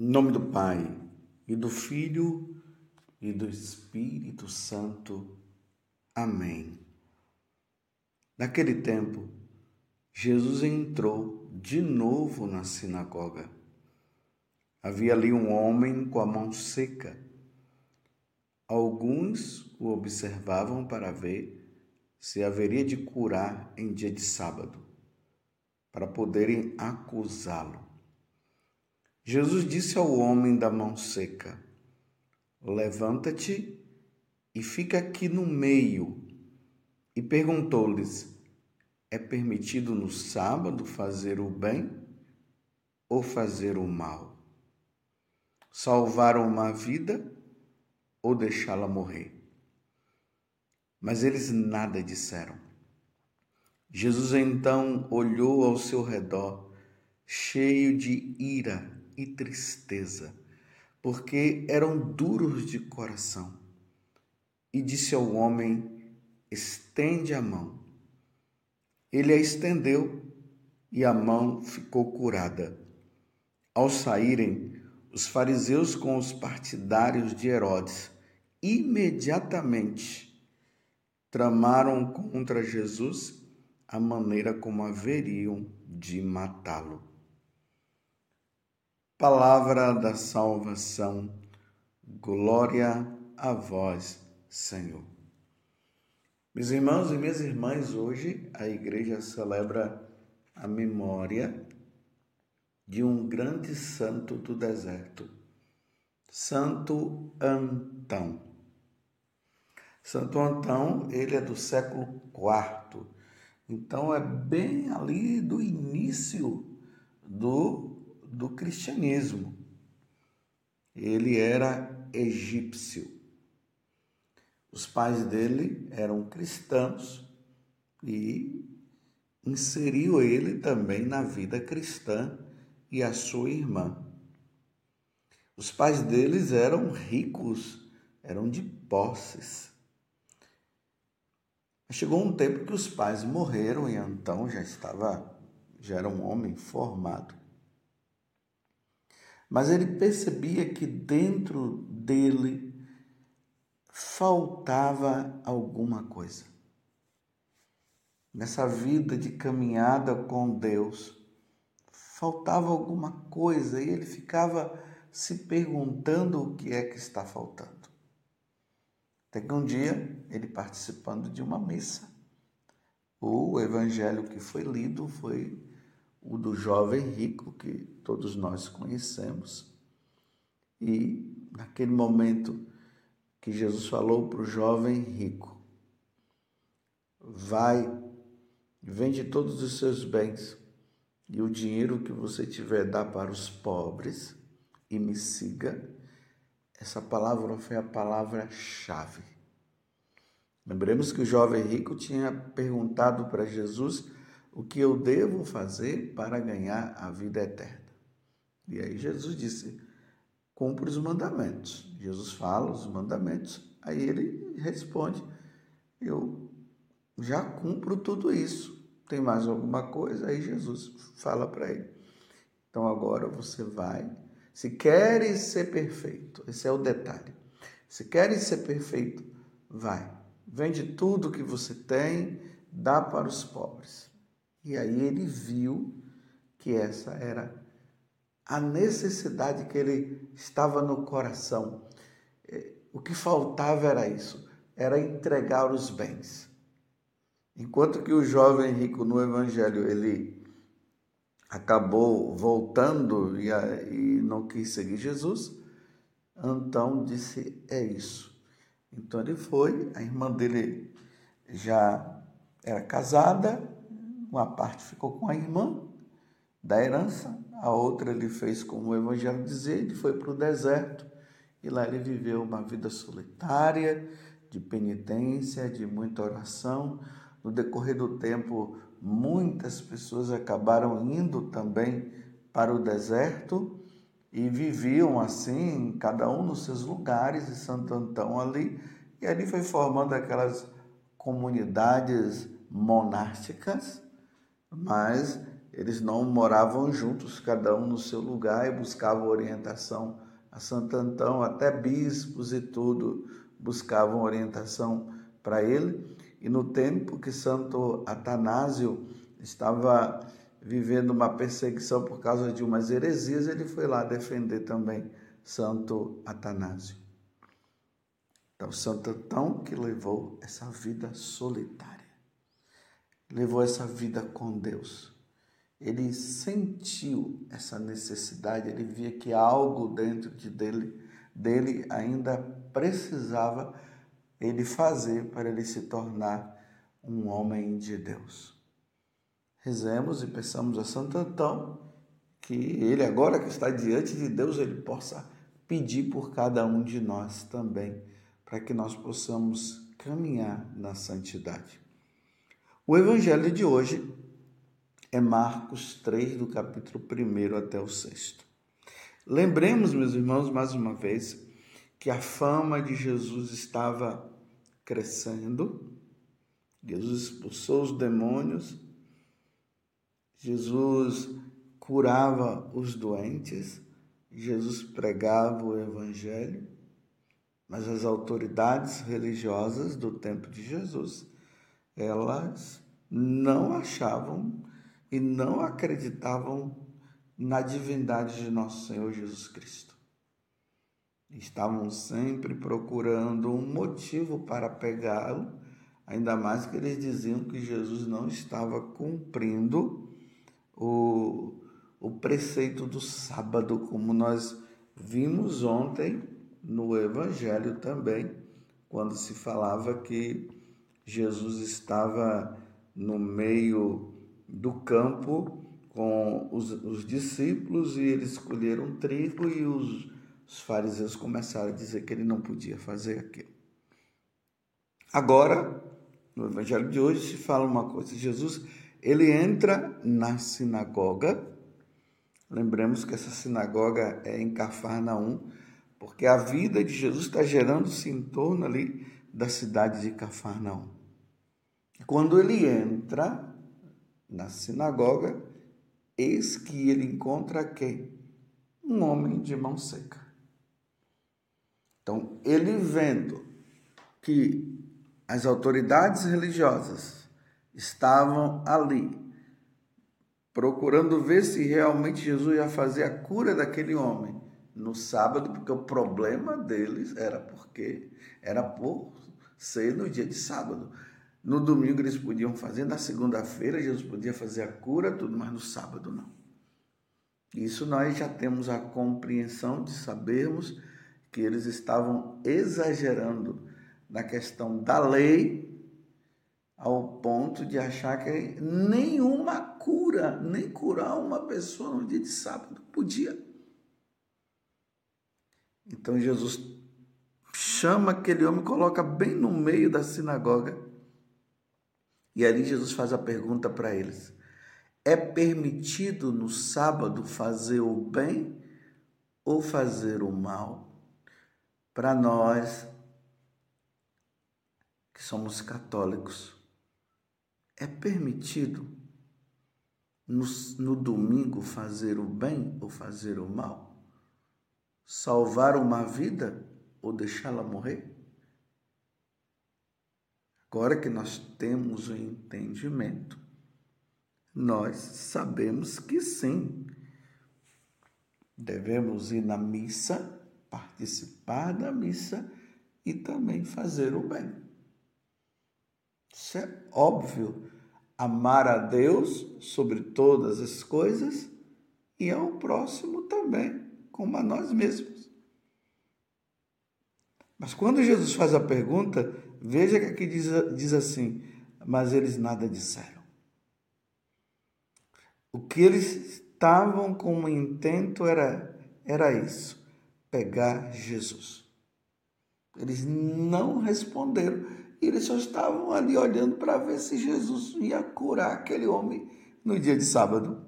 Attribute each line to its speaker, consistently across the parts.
Speaker 1: Em nome do Pai, e do Filho, e do Espírito Santo. Amém. Naquele tempo, Jesus entrou de novo na sinagoga. Havia ali um homem com a mão seca. Alguns o observavam para ver se haveria de curar em dia de sábado, para poderem acusá-lo. Jesus disse ao homem da mão seca: Levanta-te e fica aqui no meio. E perguntou-lhes: É permitido no sábado fazer o bem ou fazer o mal? Salvar uma vida ou deixá-la morrer? Mas eles nada disseram. Jesus então olhou ao seu redor, cheio de ira e tristeza, porque eram duros de coração. E disse ao homem: Estende a mão. Ele a estendeu e a mão ficou curada. Ao saírem, os fariseus com os partidários de Herodes imediatamente tramaram contra Jesus a maneira como haveriam de matá-lo. Palavra da salvação, glória a vós, Senhor. Meus irmãos e minhas irmãs, hoje a igreja celebra a memória de um grande santo do deserto, Santo Antão. Santo Antão, ele é do século IV, então é bem ali do início do do cristianismo. Ele era egípcio. Os pais dele eram cristãos e inseriu ele também na vida cristã e a sua irmã. Os pais deles eram ricos, eram de posses. Chegou um tempo que os pais morreram e então já estava, já era um homem formado. Mas ele percebia que dentro dele faltava alguma coisa. Nessa vida de caminhada com Deus, faltava alguma coisa e ele ficava se perguntando o que é que está faltando. Até que um dia, ele participando de uma missa, o evangelho que foi lido foi o do jovem rico, que todos nós conhecemos. E naquele momento que Jesus falou para o jovem rico: Vai, vende todos os seus bens e o dinheiro que você tiver dá para os pobres e me siga. Essa palavra foi a palavra-chave. Lembremos que o jovem rico tinha perguntado para Jesus o que eu devo fazer para ganhar a vida eterna? E aí Jesus disse: cumpre os mandamentos. Jesus fala os mandamentos, aí ele responde: eu já cumpro tudo isso. Tem mais alguma coisa? Aí Jesus fala para ele: então agora você vai. Se queres ser perfeito, esse é o detalhe. Se queres ser perfeito, vai. Vende tudo que você tem, dá para os pobres. E aí ele viu que essa era a necessidade que ele estava no coração. É, o que faltava era isso, era entregar os bens. Enquanto que o jovem rico no evangelho ele acabou voltando e, e não quis seguir Jesus, então disse é isso. Então ele foi, a irmã dele já era casada, uma parte ficou com a irmã da herança, a outra ele fez como o Evangelho dizia, ele foi para o deserto e lá ele viveu uma vida solitária, de penitência, de muita oração. No decorrer do tempo, muitas pessoas acabaram indo também para o deserto e viviam assim, cada um nos seus lugares, e Santo Antão ali, e ali foi formando aquelas comunidades monásticas mas eles não moravam juntos, cada um no seu lugar e buscavam orientação a Santo Antão, até bispos e tudo buscavam orientação para ele. E no tempo que Santo Atanásio estava vivendo uma perseguição por causa de umas heresias, ele foi lá defender também Santo Atanásio. Então, Santo Antão que levou essa vida solitária, levou essa vida com Deus. Ele sentiu essa necessidade, ele via que algo dentro de dele, dele ainda precisava ele fazer para ele se tornar um homem de Deus. Rezemos e peçamos a Santo Antão que ele, agora que está diante de Deus, ele possa pedir por cada um de nós também, para que nós possamos caminhar na santidade. O evangelho de hoje é Marcos 3, do capítulo 1 até o 6. Lembremos, meus irmãos, mais uma vez, que a fama de Jesus estava crescendo, Jesus expulsou os demônios. Jesus curava os doentes, Jesus pregava o Evangelho, mas as autoridades religiosas do tempo de Jesus, elas não achavam e não acreditavam na divindade de nosso Senhor Jesus Cristo. Estavam sempre procurando um motivo para pegá-lo, ainda mais que eles diziam que Jesus não estava cumprindo o, o preceito do sábado, como nós vimos ontem no Evangelho também, quando se falava que Jesus estava no meio do campo com os, os discípulos e eles escolheram trigo e os, os fariseus começaram a dizer que ele não podia fazer aquilo. Agora, no Evangelho de hoje, se fala uma coisa: Jesus ele entra na sinagoga. Lembremos que essa sinagoga é em Cafarnaum, porque a vida de Jesus está gerando-se em torno ali da cidade de Cafarnaum. Quando ele entra na sinagoga, eis que ele encontra quem? Um homem de mão seca. Então, ele vendo que as autoridades religiosas estavam ali, procurando ver se realmente Jesus ia fazer a cura daquele homem no sábado, porque o problema deles era porque era por ser no dia de sábado. No domingo eles podiam fazer, na segunda-feira Jesus podia fazer a cura, tudo, mas no sábado não. Isso nós já temos a compreensão de sabermos que eles estavam exagerando na questão da lei ao ponto de achar que nenhuma cura, nem curar uma pessoa no dia de sábado podia. Então Jesus chama aquele homem, coloca bem no meio da sinagoga. E ali Jesus faz a pergunta para eles: É permitido no sábado fazer o bem ou fazer o mal? Para nós que somos católicos, é permitido no, no domingo fazer o bem ou fazer o mal? Salvar uma vida ou deixá-la morrer? Agora que nós temos o entendimento, nós sabemos que sim, devemos ir na missa, participar da missa e também fazer o bem. Isso é óbvio. Amar a Deus sobre todas as coisas e ao próximo também, como a nós mesmos. Mas quando Jesus faz a pergunta, veja que aqui diz, diz assim: Mas eles nada disseram. O que eles estavam como intento era, era isso: pegar Jesus. Eles não responderam. E eles só estavam ali olhando para ver se Jesus ia curar aquele homem no dia de sábado.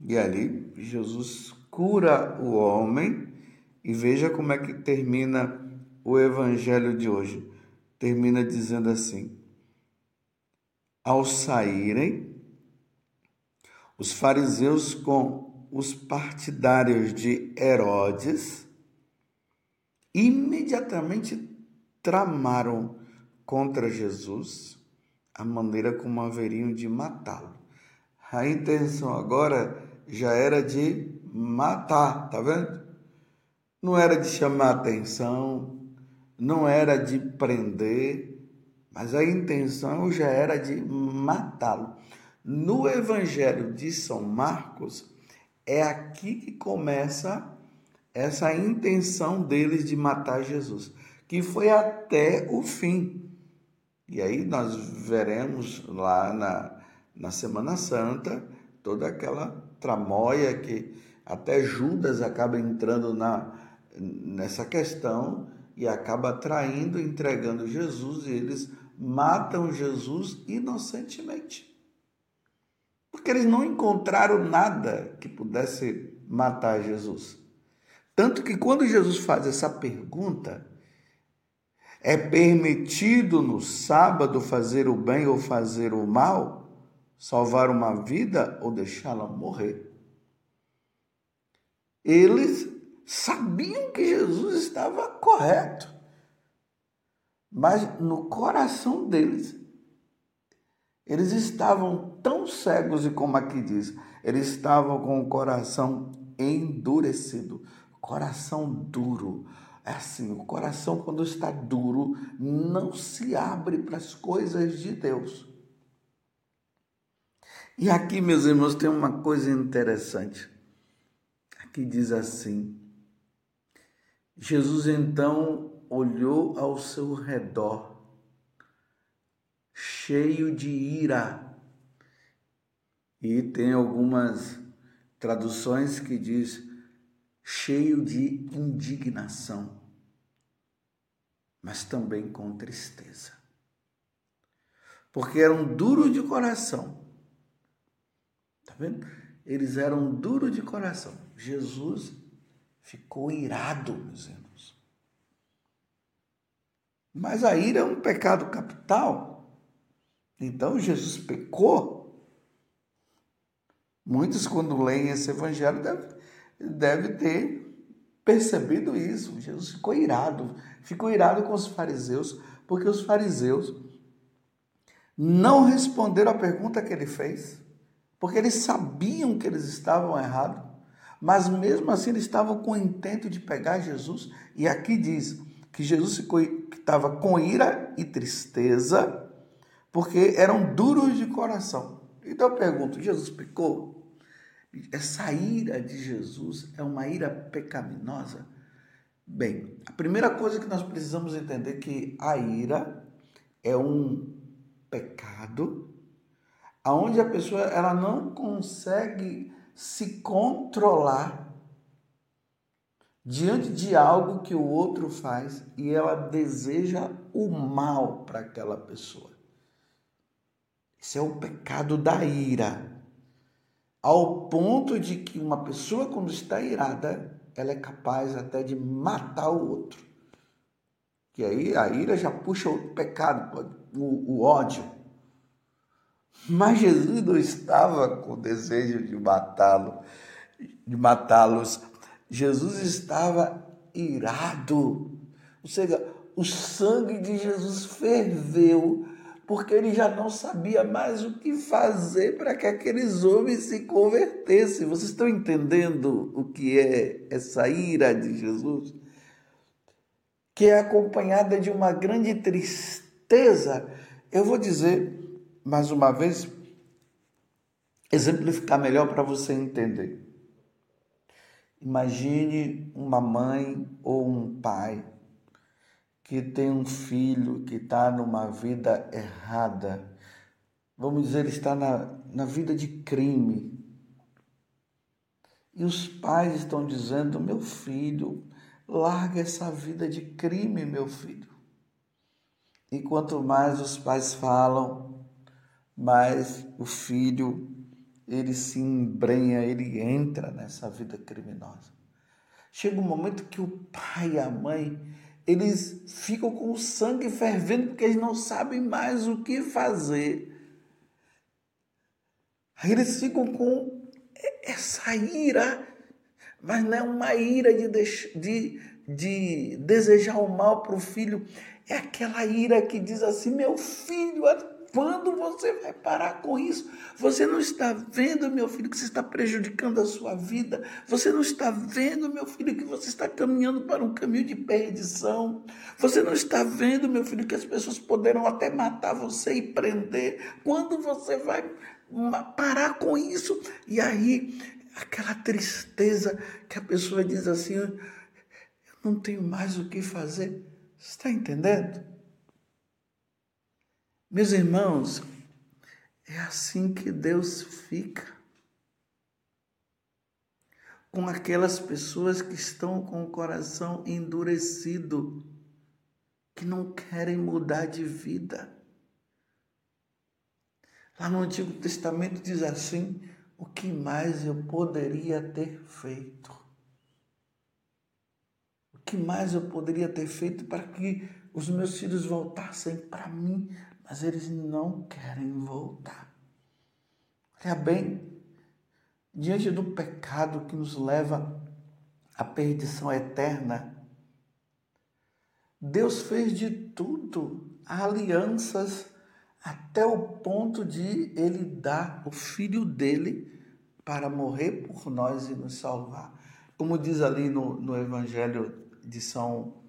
Speaker 1: E ali Jesus cura o homem e veja como é que termina o evangelho de hoje. Termina dizendo assim: Ao saírem, Os fariseus com os partidários de Herodes imediatamente tramaram contra Jesus a maneira como haveriam de matá-lo. A intenção agora já era de matar, tá vendo? Não era de chamar atenção, não era de prender, mas a intenção já era de matá-lo. No Evangelho de São Marcos, é aqui que começa essa intenção deles de matar Jesus, que foi até o fim. E aí nós veremos lá na, na Semana Santa toda aquela tramóia que até Judas acaba entrando na, nessa questão e acaba traindo, entregando Jesus, e eles matam Jesus inocentemente. Porque eles não encontraram nada que pudesse matar Jesus. Tanto que quando Jesus faz essa pergunta, é permitido no sábado fazer o bem ou fazer o mal, salvar uma vida ou deixá-la morrer. Eles sabiam que Jesus estava correto, mas no coração deles, eles estavam tão cegos e como aqui diz, eles estavam com o coração endurecido coração duro. É assim, o coração quando está duro não se abre para as coisas de Deus. E aqui, meus irmãos, tem uma coisa interessante. Aqui diz assim: Jesus então olhou ao seu redor, cheio de ira. E tem algumas traduções que diz cheio de indignação, mas também com tristeza. Porque eram duros de coração. Tá vendo? Eles eram duros de coração. Jesus ficou irado, meus irmãos. Mas a ira é um pecado capital. Então Jesus pecou. Muitos, quando leem esse evangelho, devem deve ter percebido isso. Jesus ficou irado, ficou irado com os fariseus, porque os fariseus não responderam a pergunta que ele fez, porque eles sabiam que eles estavam errados, mas mesmo assim eles estavam com o intento de pegar Jesus, e aqui diz que Jesus estava com ira e tristeza, porque eram duros de coração. Então eu pergunto: Jesus pecou? essa ira de Jesus é uma ira pecaminosa? Bem, a primeira coisa que nós precisamos entender é que a ira é um pecado aonde a pessoa ela não consegue se controlar diante de algo que o outro faz e ela deseja o mal para aquela pessoa. Esse é o pecado da ira ao ponto de que uma pessoa, quando está irada, ela é capaz até de matar o outro. Que aí a ira já puxa o pecado, o, o ódio. Mas Jesus não estava com desejo de matá-lo, de matá-los. Jesus estava irado. Ou seja, o sangue de Jesus ferveu porque ele já não sabia mais o que fazer para que aqueles homens se convertessem. Vocês estão entendendo o que é essa ira de Jesus? Que é acompanhada de uma grande tristeza. Eu vou dizer mais uma vez, exemplificar melhor para você entender. Imagine uma mãe ou um pai que tem um filho que está numa vida errada, vamos dizer, está na, na vida de crime. E os pais estão dizendo: meu filho, larga essa vida de crime, meu filho. E quanto mais os pais falam, mais o filho ele se embrenha, ele entra nessa vida criminosa. Chega um momento que o pai e a mãe eles ficam com o sangue fervendo porque eles não sabem mais o que fazer. Aí eles ficam com essa ira, mas não é uma ira de, de, de desejar o mal para o filho, é aquela ira que diz assim: meu filho, quando você vai parar com isso? Você não está vendo, meu filho, que você está prejudicando a sua vida? Você não está vendo, meu filho, que você está caminhando para um caminho de perdição? Você não está vendo, meu filho, que as pessoas poderão até matar você e prender? Quando você vai parar com isso? E aí, aquela tristeza que a pessoa diz assim: eu não tenho mais o que fazer. Você está entendendo? Meus irmãos, é assim que Deus fica com aquelas pessoas que estão com o coração endurecido, que não querem mudar de vida. Lá no Antigo Testamento diz assim: o que mais eu poderia ter feito? O que mais eu poderia ter feito para que os meus filhos voltassem para mim, mas eles não querem voltar. Olha bem, diante do pecado que nos leva à perdição eterna, Deus fez de tudo, alianças, até o ponto de ele dar o filho dele para morrer por nós e nos salvar. Como diz ali no, no Evangelho de São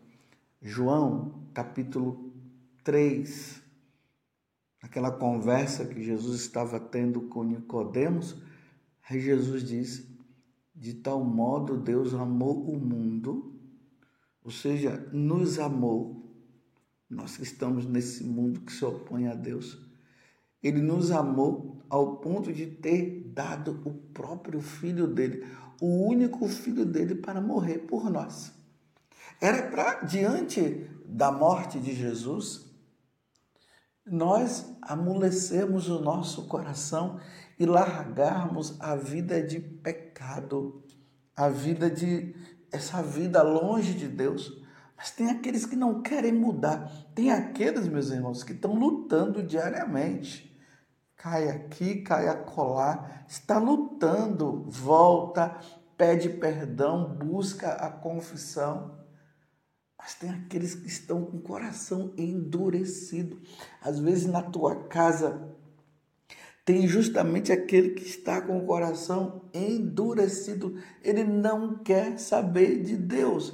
Speaker 1: João, capítulo 3, aquela conversa que Jesus estava tendo com Nicodemos, aí Jesus diz: de tal modo Deus amou o mundo, ou seja, nos amou. Nós que estamos nesse mundo que se opõe a Deus, ele nos amou ao ponto de ter dado o próprio filho dele, o único filho dele para morrer por nós. Era para diante da morte de Jesus, nós amolecermos o nosso coração e largarmos a vida de pecado, a vida de essa vida longe de Deus. Mas tem aqueles que não querem mudar. Tem aqueles, meus irmãos, que estão lutando diariamente. Cai aqui, cai acolá, está lutando, volta, pede perdão, busca a confissão. Mas tem aqueles que estão com o coração endurecido. Às vezes na tua casa tem justamente aquele que está com o coração endurecido. Ele não quer saber de Deus.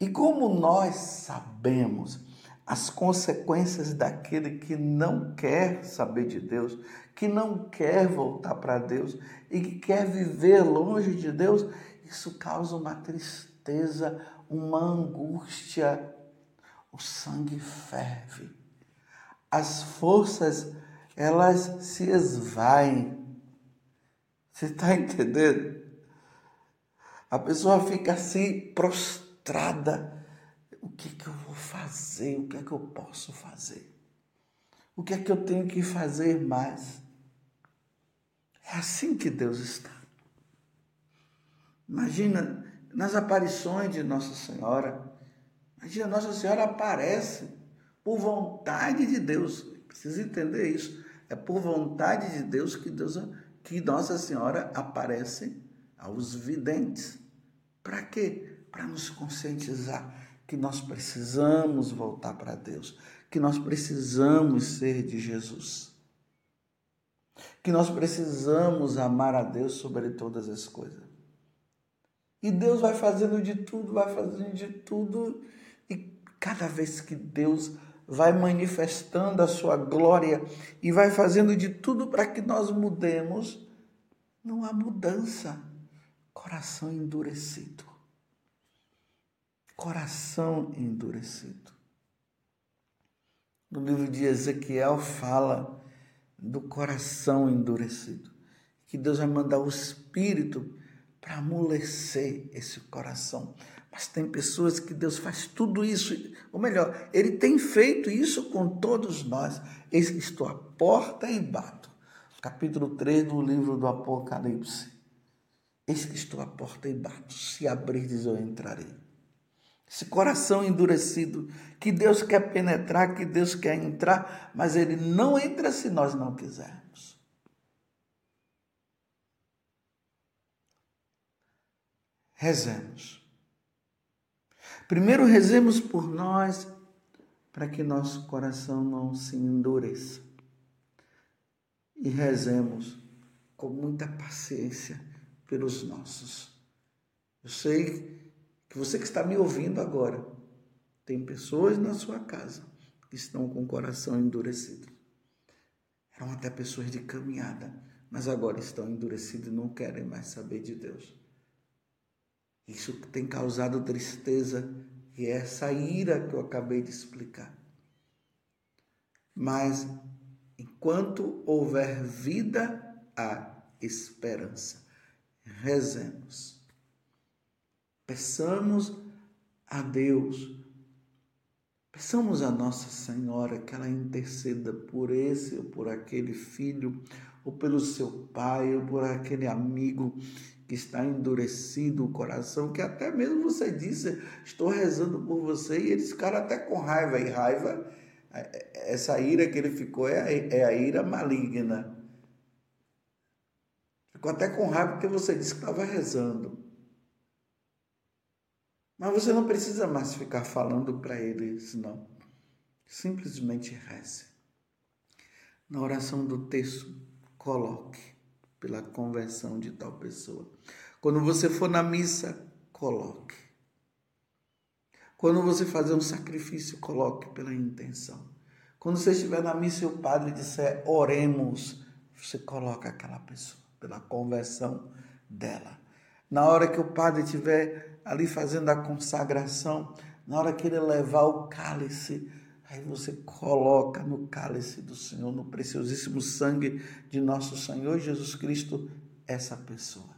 Speaker 1: E como nós sabemos as consequências daquele que não quer saber de Deus, que não quer voltar para Deus e que quer viver longe de Deus, isso causa uma tristeza, uma angústia, o sangue ferve, as forças elas se esvaem. Você está entendendo? A pessoa fica assim prostrada. O que, que eu vou fazer? O que é que eu posso fazer? O que é que eu tenho que fazer mais? É assim que Deus está. Imagina nas aparições de Nossa Senhora. Imagina, Nossa Senhora aparece por vontade de Deus. Precisa entender isso. É por vontade de Deus que, Deus, que Nossa Senhora aparece aos videntes. Para quê? Para nos conscientizar que nós precisamos voltar para Deus, que nós precisamos ser de Jesus, que nós precisamos amar a Deus sobre todas as coisas. E Deus vai fazendo de tudo, vai fazendo de tudo. E cada vez que Deus vai manifestando a sua glória e vai fazendo de tudo para que nós mudemos, não há mudança. Coração endurecido. Coração endurecido. No livro de Ezequiel fala do coração endurecido. Que Deus vai mandar o Espírito para amolecer esse coração. Mas tem pessoas que Deus faz tudo isso, ou melhor, Ele tem feito isso com todos nós. Eis que estou à porta e bato. Capítulo 3 do livro do Apocalipse. Eis que estou à porta e bato. Se abrirdes, eu entrarei. Esse coração endurecido, que Deus quer penetrar, que Deus quer entrar, mas Ele não entra se nós não quisermos. Rezemos. Primeiro, rezemos por nós, para que nosso coração não se endureça. E rezemos com muita paciência pelos nossos. Eu sei que você que está me ouvindo agora, tem pessoas na sua casa que estão com o coração endurecido. Eram até pessoas de caminhada, mas agora estão endurecidos e não querem mais saber de Deus. Isso tem causado tristeza e é essa ira que eu acabei de explicar. Mas enquanto houver vida, há esperança. Rezemos. Peçamos a Deus Peçamos a Nossa Senhora que ela interceda por esse ou por aquele filho, ou pelo seu pai, ou por aquele amigo que está endurecido o coração, que até mesmo você disse, estou rezando por você, e eles ficaram até com raiva, e raiva, é, é, essa ira que ele ficou é a, é a ira maligna. Ficou até com raiva porque você disse que estava rezando. Mas você não precisa mais ficar falando para eles, não. Simplesmente reze. Na oração do texto, coloque pela conversão de tal pessoa. Quando você for na missa, coloque. Quando você fazer um sacrifício, coloque pela intenção. Quando você estiver na missa e o padre disser oremos, você coloca aquela pessoa pela conversão dela. Na hora que o padre estiver ali fazendo a consagração, na hora que ele levar o cálice, aí você coloca no cálice do Senhor, no preciosíssimo sangue de nosso Senhor Jesus Cristo, essa pessoa.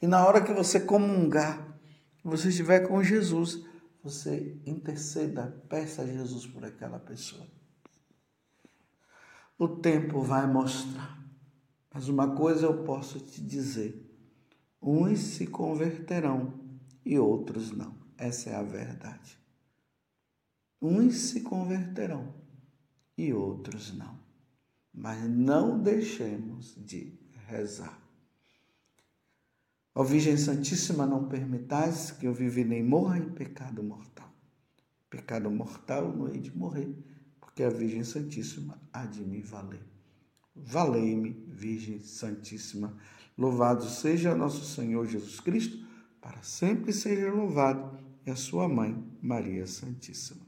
Speaker 1: E na hora que você comungar, você estiver com Jesus, você interceda, peça a Jesus por aquela pessoa. O tempo vai mostrar. Mas uma coisa eu posso te dizer: Uns se converterão e outros não. Essa é a verdade. Uns se converterão e outros não. Mas não deixemos de rezar. Ó Virgem Santíssima, não permitais que eu vive nem morra em pecado mortal. Pecado mortal não hei de morrer, porque a Virgem Santíssima há de me valer. Valei-me, Virgem Santíssima. Louvado seja nosso Senhor Jesus Cristo, para sempre seja louvado, e a sua mãe, Maria Santíssima.